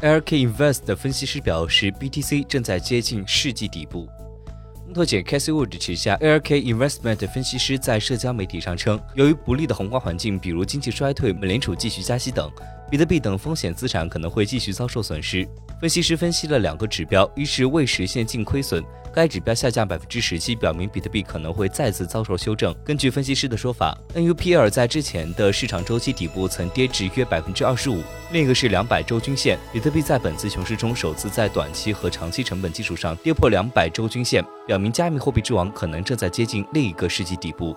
ARK Invest 的分析师表示，BTC 正在接近世纪底部。木头姐 Cassie Wood 旗下 ARK Investment 分析师在社交媒体上称，由于不利的宏观环境，比如经济衰退、美联储继续加息等，比特币等风险资产可能会继续遭受损失。分析师分析了两个指标，一是未实现净亏损，该指标下降百分之十七，表明比特币可能会再次遭受修正。根据分析师的说法，NUPR 在之前的市场周期底部曾跌至约百分之二十五。另一个是两百周均线，比特币在本次熊市中首次在短期和长期成本基础上跌破两百周均线，表明加密货币之王可能正在接近另一个世纪底部。